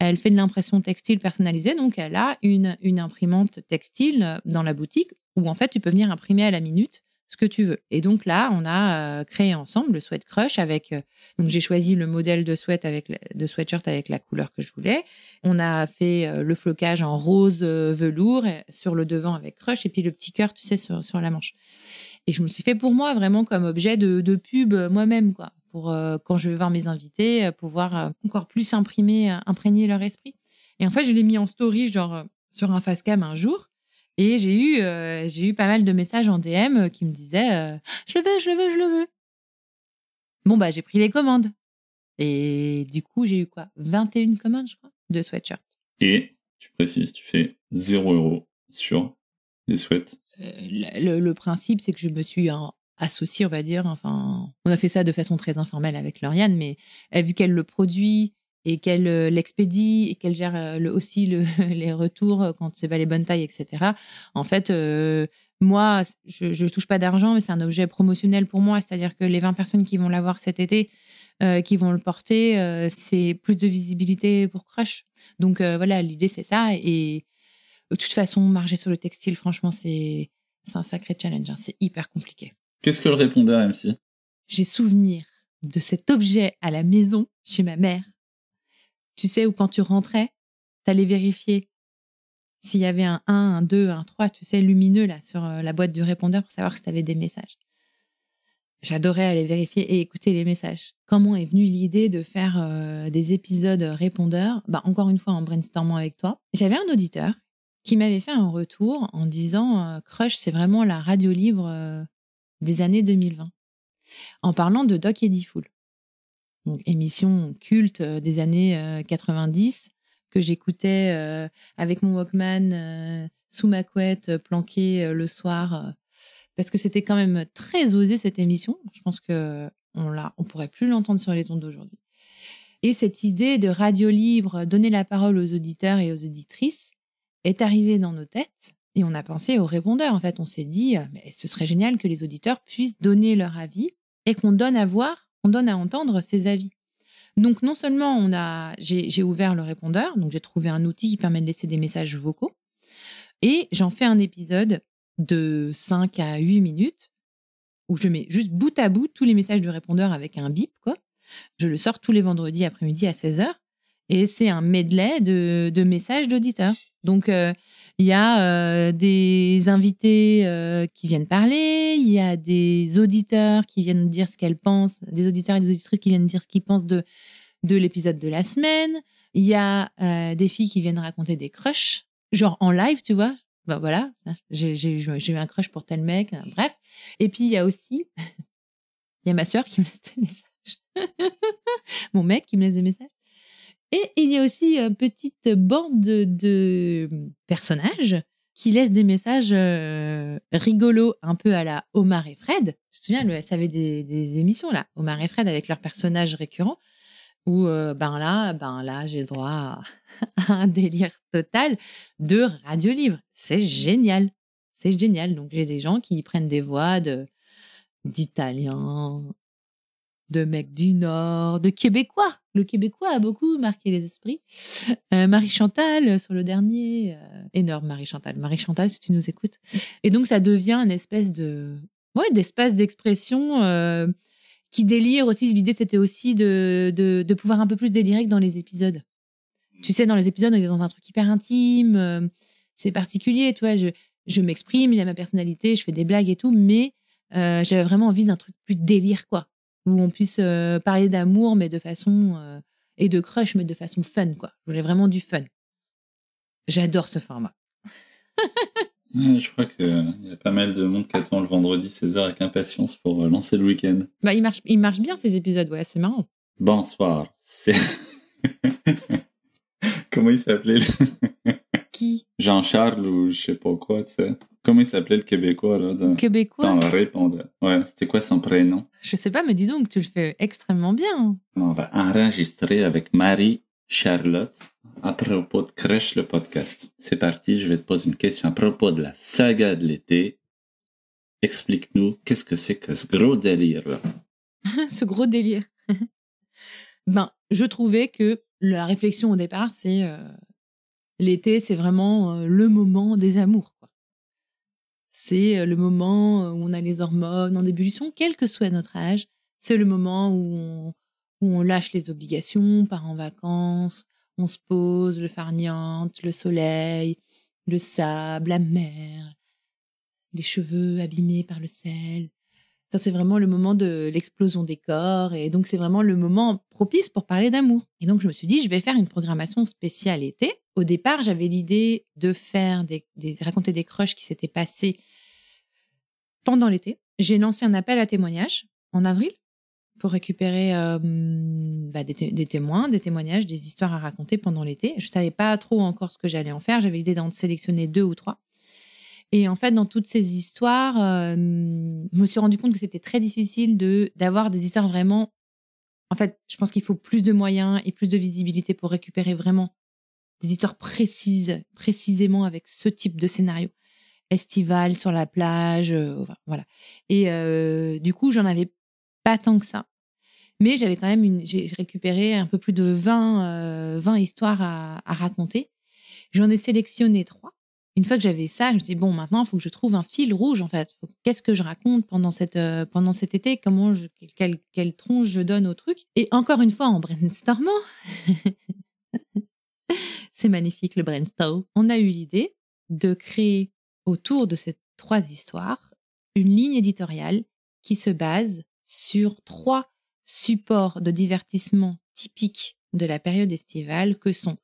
Elle fait de l'impression textile personnalisée, donc elle a une, une imprimante textile dans la boutique où en fait tu peux venir imprimer à la minute ce que tu veux. Et donc là, on a euh, créé ensemble le Sweat Crush avec. Euh, donc j'ai choisi le modèle de sweat avec de sweatshirt avec la couleur que je voulais. On a fait euh, le flocage en rose velours sur le devant avec Crush et puis le petit cœur, tu sais, sur, sur, la manche. Et je me suis fait pour moi vraiment comme objet de, de pub moi-même, quoi, pour quand je vais voir mes invités, pouvoir encore plus imprimer, imprégner leur esprit. Et en fait, je l'ai mis en story, genre sur un face cam un jour. Et j'ai eu, euh, j'ai eu pas mal de messages en DM euh, qui me disaient euh, Je le veux, je le veux, je le veux. Bon, bah, j'ai pris les commandes. Et du coup, j'ai eu quoi? 21 commandes, je crois, de sweatshirts. Et tu précises, tu fais 0 euros sur les sweats. le, principe, c'est que je me suis associée, on va dire. Enfin, on a fait ça de façon très informelle avec Lauriane, mais vu qu'elle le produit, et qu'elle euh, l'expédie et qu'elle gère euh, aussi le, les retours euh, quand c'est pas les bonnes tailles, etc. En fait, moi, je, ne touche pas d'argent, mais c'est un objet promotionnel pour moi. C'est-à-dire que les 20 personnes qui vont l'avoir cet été, qui vont le porter, c'est plus de visibilité pour Crush. Donc voilà, l'idée c'est ça. Et de toute façon, marger sur le textile, franchement, c'est un sacré challenge. Hein. C'est hyper compliqué. Qu'est-ce que le répondeur, MC J'ai souvenir de cet objet à la maison chez ma mère tu sais, où quand tu rentrais, tu allais vérifier s'il y avait un 1, un 2, un 3, tu sais, lumineux là sur euh, la boîte du répondeur pour savoir si tu avais des messages. J'adorais aller vérifier et écouter les messages. Comment est venue l'idée de faire euh, des épisodes répondeurs? Bah, Encore une fois, en brainstormant avec toi. J'avais un auditeur qui m'avait fait un retour en disant euh, Crush, c'est vraiment la radio libre des années 2020. En parlant de Doc Eddie Fool donc émission culte euh, des années 90 euh, que j'écoutais euh, avec mon Walkman sous ma couette, planqué le soir, parce que c'était quand même très osé cette émission. Je pense que on l'a, on pourrait plus l'entendre sur les ondes d'aujourd'hui. Et cette idée de radio libre, donner la parole aux auditeurs et aux auditrices, est arrivée dans nos têtes. Et on a pensé aux répondeurs. En fait, on s'est dit, mais ce serait génial que les auditeurs puissent donner leur avis et qu'on donne à voir on donne à entendre ses avis. Donc non seulement on a, j'ai ouvert le répondeur, donc j'ai trouvé un outil qui permet de laisser des messages vocaux, et j'en fais un épisode de 5 à 8 minutes où je mets juste bout à bout tous les messages du répondeur avec un bip, quoi. Je le sors tous les vendredis après-midi à 16h, et c'est un medley de, messages d'auditeurs. Donc, euh, il y a euh, des invités euh, qui viennent parler, il y a des auditeurs qui viennent dire ce qu'elles pensent, des auditeurs et des auditrices qui viennent dire ce qu'ils pensent de, de l'épisode de la semaine. Il y a euh, des filles qui viennent raconter des crushs, genre en live, tu vois. Ben voilà, j'ai eu un crush pour tel mec, bref. Et puis il y a aussi, il y a ma soeur qui me laisse des messages. Mon mec qui me laisse des messages. Et il y a aussi une petite bande de, personnages qui laissent des messages euh, rigolos, un peu à la Omar et Fred. Tu te souviens, le SAV des, des émissions, là, Omar et Fred avec leurs personnages récurrents, où, euh, ben là, ben là, j'ai le droit à, un délire total de radio-livre. C'est génial. C'est génial. Donc, j'ai des gens qui prennent des voix de, d'Italiens, de mecs du Nord, de Québécois. Le Québécois a beaucoup marqué les esprits. Euh, Marie Chantal sur le dernier, euh, énorme Marie Chantal. Marie Chantal, si tu nous écoutes. Et donc ça devient une espèce de, ouais, d'espace d'expression euh, qui délire aussi. L'idée c'était aussi de, de, pouvoir un peu plus délirer que dans les épisodes. Tu sais, dans les épisodes, on est dans un truc hyper intime, euh, c'est particulier, tu vois. Je, je m'exprime, il y a ma personnalité, je fais des blagues et tout, mais euh, j'avais vraiment envie d'un truc plus délire, quoi. Où on puisse euh, parler d'amour, mais de façon. euh, et de crush, mais de façon fun, quoi. Je voulais vraiment du fun. J'adore ce format. Ouais, je crois qu'il y a pas mal de monde qui attend le vendredi 16h avec impatience pour euh, lancer le week-end. Bah, il marche, il marche bien ces épisodes, ouais, c'est marrant. Bonsoir. Comment il s'appelait Qui? Jean-Charles ou je sais pas quoi, tu sais. Comment il s'appelait le Québécois, là dans, Québécois? dans le répondeur? Ouais, c'était quoi son prénom? Je sais pas, mais disons que tu le fais extrêmement bien. On va enregistrer avec Marie-Charlotte à propos de Crèche le podcast. C'est parti, je vais te poser une question à propos de la saga de l'été. Explique-nous qu'est-ce que c'est que ce gros délire-là? ce gros délire. ben, je trouvais que la réflexion au départ, c'est euh, l'été, c'est vraiment euh, le moment des amours. C'est euh, le moment où on a les hormones en ébullition, quel que soit notre âge. C'est le moment où on, où on lâche les obligations, part en vacances, on se pose, le farniente, le soleil, le sable, la mer, les cheveux abîmés par le sel. Ça, c'est vraiment le moment de l'explosion des corps. Et donc, c'est vraiment le moment propice pour parler d'amour. Et donc, je me suis dit, je vais faire une programmation spéciale été. Au départ, j'avais l'idée de faire des, raconter des crushs qui s'étaient passés pendant l'été. J'ai lancé un appel à témoignages en avril pour récupérer euh, bah, des, des témoins, des témoignages, des histoires à raconter pendant l'été. Je savais pas trop encore ce que j'allais en faire. J'avais l'idée d'en sélectionner deux ou trois. Et en fait, dans toutes ces histoires, euh, je me suis rendu compte que c'était très difficile de d'avoir des histoires vraiment. En fait, je pense qu'il faut plus de moyens et plus de visibilité pour récupérer vraiment des histoires précises, précisément avec ce type de scénario. Estival, sur la plage, euh, voilà. Et euh, du coup, j'en avais pas tant que ça. Mais j'avais quand même une. J'ai récupéré un peu plus de 20, euh, 20 histoires à, à raconter. J'en ai sélectionné trois. Une fois que j'avais ça, je me suis dit, bon, maintenant, il faut que je trouve un fil rouge, en fait. Qu'est-ce que je raconte pendant, cette, euh, pendant cet été? Comment je, quelle, quelle tronche je donne au truc? Et encore une fois, en brainstormant, c'est magnifique le brainstorm, on a eu l'idée de créer autour de ces trois histoires une ligne éditoriale qui se base sur trois supports de divertissement typiques de la période estivale que sont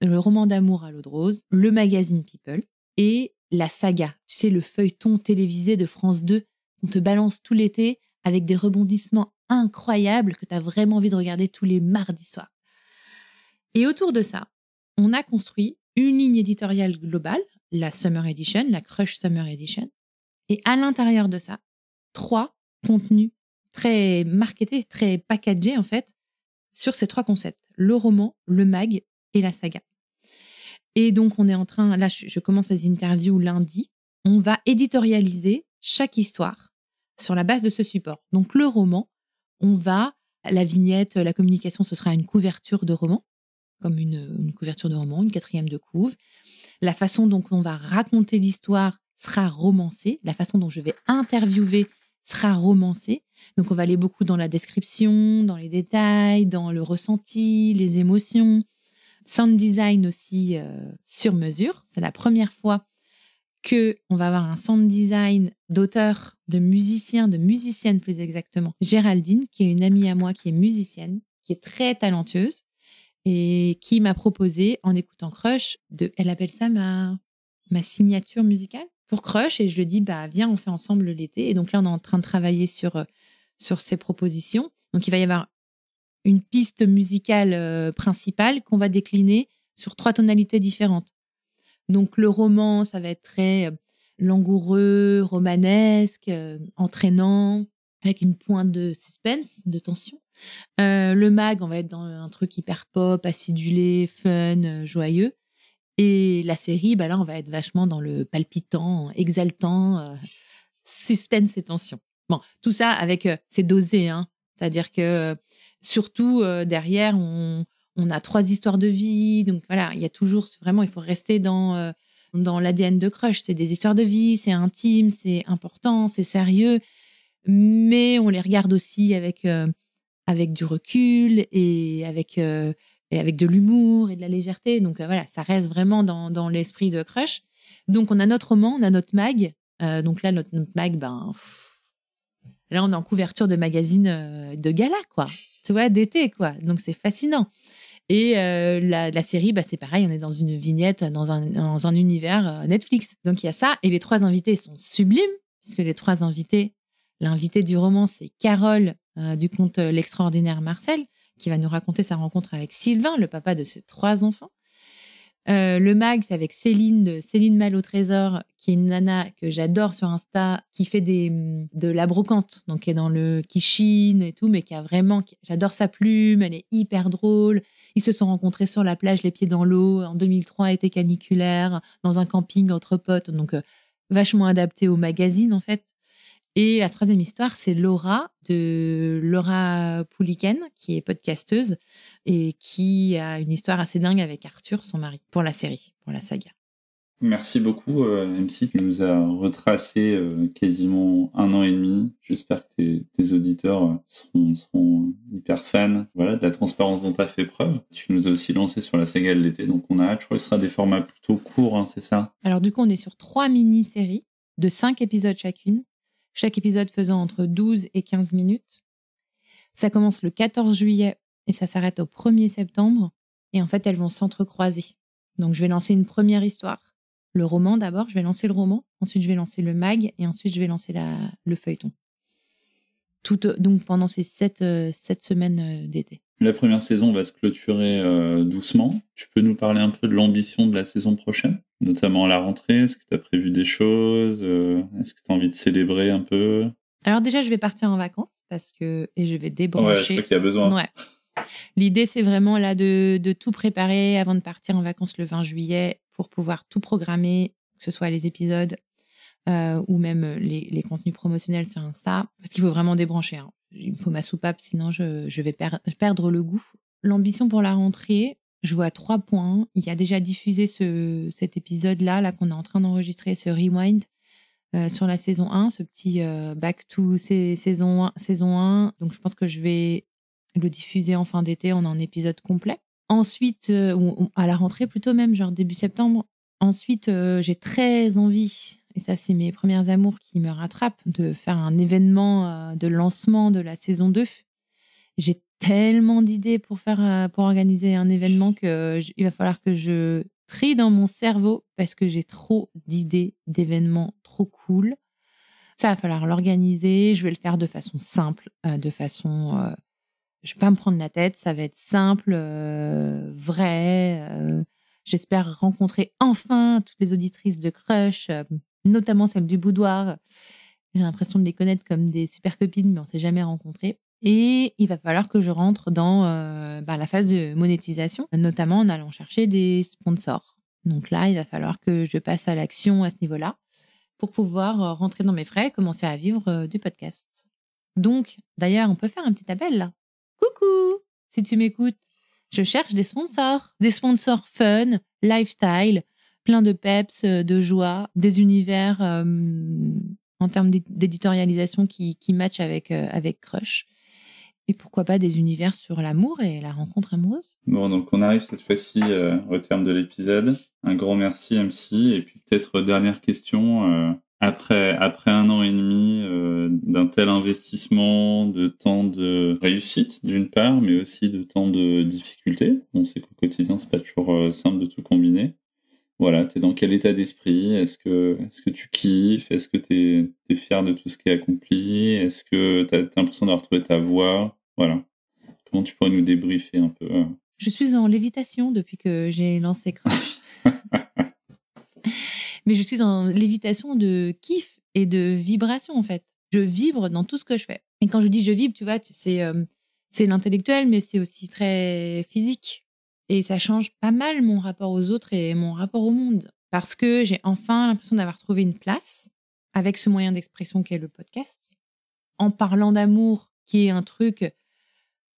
le roman d'amour à l'eau de rose, le magazine People et la saga. Tu sais, le feuilleton télévisé de France 2 qu'on te balance tout l'été avec des rebondissements incroyables que tu as vraiment envie de regarder tous les mardis soirs. Et autour de ça, on a construit une ligne éditoriale globale, la Summer Edition, la Crush Summer Edition, et à l'intérieur de ça, trois contenus très marketés, très packagés en fait, sur ces trois concepts le roman, le mag et la saga. Et donc, on est en train, là, je, commence les interviews lundi. On va éditorialiser chaque histoire sur la base de ce support. Donc, le roman, on va, la vignette, la communication, ce sera une couverture de roman, comme une, une couverture de roman, une quatrième de couve. La façon dont on va raconter l'histoire sera romancée. La façon dont je vais interviewer sera romancée. Donc, on va aller beaucoup dans la description, dans les détails, dans le ressenti, les émotions. Sound design aussi euh, sur mesure. C'est la première fois que on va avoir un sound design d'auteur, de musicien, de musicienne plus exactement. Géraldine, qui est une amie à moi qui est musicienne, qui est très talentueuse et qui m'a proposé en écoutant Crush de, elle appelle ça ma ma signature musicale pour Crush et je lui dis bah viens on fait ensemble l'été et donc là on est en train de travailler sur euh, sur ces propositions. Donc il va y avoir une piste musicale euh, principale qu'on va décliner sur trois tonalités différentes. Donc le roman, ça va être très euh, langoureux, romanesque, euh, entraînant, avec une pointe de suspense, de tension. Le mag, on va être dans un truc hyper pop, acidulé, fun, joyeux. Et la série, bah là, on va être vachement dans le palpitant, exaltant, suspense et tension. Bon, tout ça avec, euh, c'est dosé, hein. C'est-à-dire que surtout derrière, on, a trois histoires de vie. Donc voilà, il y a toujours vraiment, il faut rester dans, dans l'ADN de Crush. C'est des histoires de vie, c'est intime, c'est important, c'est sérieux. Mais on les regarde aussi avec, avec du recul et avec, avec de l'humour et de la légèreté. Donc voilà, ça reste vraiment dans, dans l'esprit de Crush. Donc on a notre roman, on a notre mag. donc là, notre, mag, ben. Là, on est en couverture de magazine euh, de gala, quoi. Tu vois, d'été, quoi. Donc, c'est fascinant. Et euh, la, série, bah, c'est pareil, on est dans une vignette, dans un, univers euh, Netflix. Donc, il y a ça. Et les trois invités sont sublimes, puisque les trois invités, l'invité du roman, c'est Carole du conte L'extraordinaire Marcel, qui va nous raconter sa rencontre avec Sylvain, le papa de ses trois enfants. Euh, le mag, c'est avec Céline de Céline Mal Trésor, qui est une nana que j'adore sur Insta, qui fait des, de la brocante, donc qui est dans le qui chine et tout, mais qui a vraiment, j'adore sa plume, elle est hyper drôle. Ils se sont rencontrés sur la plage, les pieds dans l'eau, en 2003, été caniculaire, dans un camping entre potes, donc euh, vachement adapté au magazine en fait. Et la troisième histoire, c'est Laura de Laura Pouliken, qui est podcasteuse et qui a une histoire assez dingue avec Arthur, son mari, pour la série, pour la saga. Merci beaucoup, euh, MC. Tu nous as retracé euh, quasiment un an et demi. J'espère que tes, auditeurs seront, hyper fans voilà, de la transparence dont tu as fait preuve. Tu nous as aussi lancé sur la saga de l'été, donc on a hâte. Je crois que ce sera des formats plutôt courts, hein, c'est ça? Alors, du coup, on est sur trois mini-séries de cinq épisodes chacune chaque épisode faisant entre 12 et 15 minutes. Ça commence le 14 juillet et ça s'arrête au 1er septembre. Et en fait, elles vont s'entrecroiser. Donc, je vais lancer une première histoire. Le roman d'abord, je vais lancer le roman. Ensuite, je vais lancer le mag. Et ensuite, je vais lancer la, le feuilleton. Tout, donc, pendant ces sept, euh, semaines euh, d'été. La première saison va se clôturer euh, doucement. Tu peux nous parler un peu de l'ambition de la saison prochaine, notamment à la rentrée Est-ce que tu as prévu des choses euh, Est-ce que tu as envie de célébrer un peu? Alors déjà, je vais partir en vacances parce que et je vais débrancher. Ouais, je crois qu'il y a besoin. Ouais. L'idée, c'est vraiment là de, de, tout préparer avant de partir en vacances le 20 juillet pour pouvoir tout programmer, que ce soit les épisodes euh, ou même les, les, contenus promotionnels sur Insta, parce qu'il faut vraiment débrancher. Hein il me faut ma soupape, sinon je, vais perdre le goût. L'ambition pour la rentrée, je vois trois points. Il y a déjà diffusé ce, cet épisode-là, là, qu'on est en train d'enregistrer, ce rewind euh, sur la saison 1, ce petit euh, back to saison 1, saison 1. Donc je pense que je vais le diffuser en fin d'été en un épisode complet. Ensuite, euh, ou, à la rentrée plutôt même, genre début septembre. Ensuite, j'ai très envie et ça c'est mes premières amours qui me rattrapent, de faire un événement euh, de lancement de la saison 2. J'ai tellement d'idées pour faire euh, pour organiser un événement que il va falloir que je trie dans mon cerveau parce que j'ai trop d'idées d'événements trop cool. Ça va falloir l'organiser, je vais le faire de façon simple, euh, de façon je vais pas me prendre la tête, ça va être simple, vrai. J'espère rencontrer enfin toutes les auditrices de Crush, notamment celle du boudoir. J'ai l'impression de les connaître comme des super copines, mais on s'est jamais rencontrées. Et il va falloir que je rentre dans euh, bah, la phase de monétisation, notamment en allant chercher des sponsors. Donc là, il va falloir que je passe à l'action à ce niveau-là pour pouvoir euh, rentrer dans mes frais et commencer à vivre euh, du podcast. Donc, d'ailleurs, on peut faire un petit appel là. Coucou, si tu m'écoutes, je cherche des sponsors, des sponsors fun, lifestyle, plein de peps, de joie, des univers en termes d'éditorialisation qui, matchent avec Crush. Et pourquoi pas des univers sur l'amour et la rencontre amoureuse? Bon, donc on arrive cette fois-ci au terme de l'épisode. Un grand merci MC. Et puis peut-être dernière question. après, après un an et demi d'un tel investissement, de temps de réussite d'une part, mais aussi de temps de difficulté. On sait qu'au quotidien, c'est pas toujours simple de tout combiner voilà, tu es dans quel état d'esprit? Est-ce que, est que tu kiffes? Est-ce que tu es, fier de tout ce qui est accompli? Est-ce que tu as, l'impression d'avoir trouvé ta voie? Voilà. Comment tu pourrais nous débriefer un peu euh? Je suis en lévitation depuis que j'ai lancé Crush. Mais je suis en lévitation de kiff et de vibration en fait. Je vibre dans tout ce que je fais. Et quand je dis je vibre, tu vois, c'est euh, c'est l'intellectuel, mais c'est aussi très physique. Et ça change pas mal mon rapport aux autres et mon rapport au monde. Parce que j'ai enfin l'impression d'avoir trouvé une place avec ce moyen d'expression qu'est le podcast. En parlant d'amour, qui est un truc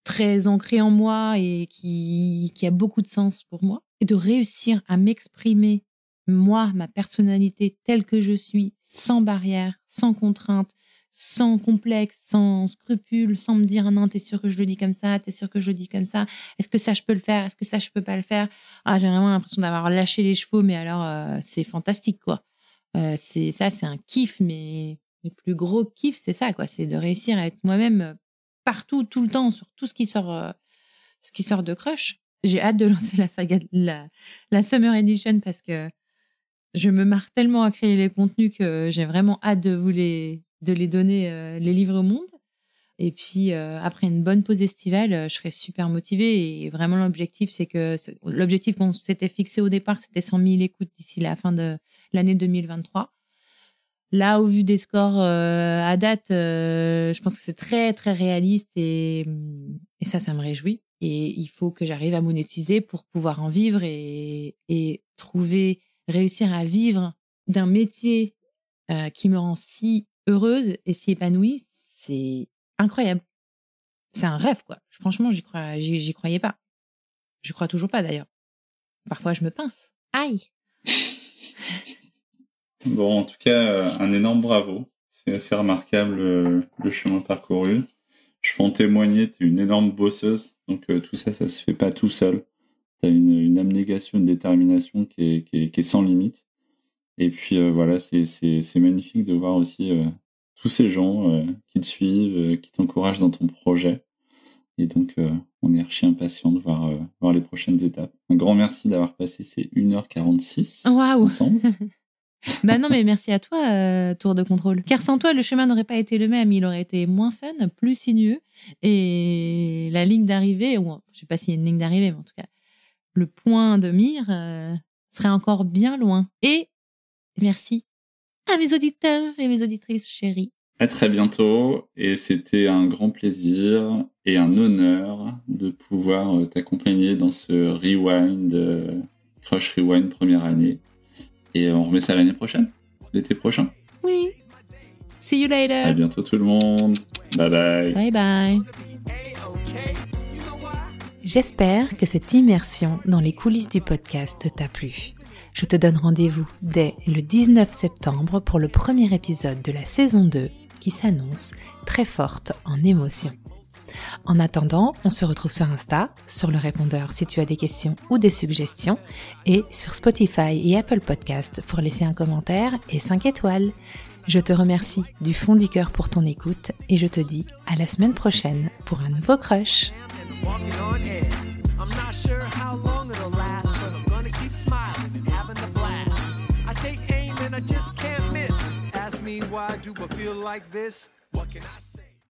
très ancré en moi et qui, qui a beaucoup de sens pour moi, et de réussir à m'exprimer, moi, ma personnalité telle que je suis, sans barrière, sans contrainte, sans complexe, sans scrupule, sans me dire non, t'es sûr que je le dis comme ça, t'es sûr que je le dis comme ça, est-ce que ça je peux le faire, est-ce que ça je peux pas le faire? Ah, j'ai vraiment l'impression d'avoir lâché les chevaux, mais alors euh, c'est fantastique quoi. Euh, c'est ça, c'est un kiff, mais le plus gros kiff, c'est ça quoi, c'est de réussir à être moi-même euh, partout, tout le temps, sur tout ce qui sort, ce qui sort de Crush. J'ai hâte de lancer la saga, la, la Summer Edition parce que je me marre tellement à créer les contenus que j'ai vraiment hâte de vous les de les donner, euh, les livres au monde. Et puis, euh, après une bonne pause estivale, euh, je serai super motivée. Et vraiment, l'objectif, c'est que l'objectif qu'on s'était fixé au départ, c'était 100 000 écoutes d'ici la fin de l'année 2023. Là, au vu des scores à date, je pense que c'est très, très réaliste et, et, ça, ça me réjouit. Et il faut que j'arrive à monétiser pour pouvoir en vivre et trouver, réussir à vivre d'un métier qui me rend si heureuse et si épanouie, c'est incroyable. C'est un rêve, quoi. Franchement, j'y croyais pas. Je crois toujours pas, d'ailleurs. Parfois, je me pince. Aïe. bon, en tout cas, euh, un énorme bravo. C'est assez remarquable euh, le chemin parcouru. Je peux en témoigner, tu es une énorme bosseuse. Donc, euh, tout ça, ça se fait pas tout seul. Tu as une, abnégation, une détermination qui est sans limite. Et puis euh, voilà, c'est magnifique de voir aussi euh, tous ces gens euh, qui te suivent, qui t'encouragent dans ton projet. Et donc, on est archi impatient de voir, voir les prochaines étapes. Un grand merci d'avoir passé ces 1h46 ensemble. bah non, mais merci à toi, Tour de Contrôle. Car sans toi, le chemin n'aurait pas été le même. Il aurait été moins fun, plus sinueux. Et la ligne d'arrivée, ou je sais pas s'il y a une ligne d'arrivée, mais en tout cas, le point de mire serait encore bien loin. Et Merci à mes auditeurs et mes auditrices chéries. À très bientôt et c'était un grand plaisir et un honneur de pouvoir euh, t'accompagner dans ce rewind, euh, Crush Rewind première année. Et on remet ça l'année prochaine, l'été prochain. Oui. See you later. À bientôt tout le monde. Bye bye. Bye bye. J'espère que cette immersion dans les coulisses du podcast t'a plu. Je te donne rendez-vous dès le 19 septembre pour le premier épisode de la saison 2 qui s'annonce très forte en émotion. En attendant, on se retrouve sur Insta, sur le répondeur si tu as des questions ou des suggestions, et sur Spotify et Apple Podcast pour laisser un commentaire et 5 étoiles. Je te remercie du fond du cœur pour ton écoute et je te dis à la semaine prochaine pour un nouveau crush. Why do I feel like this? What can I say?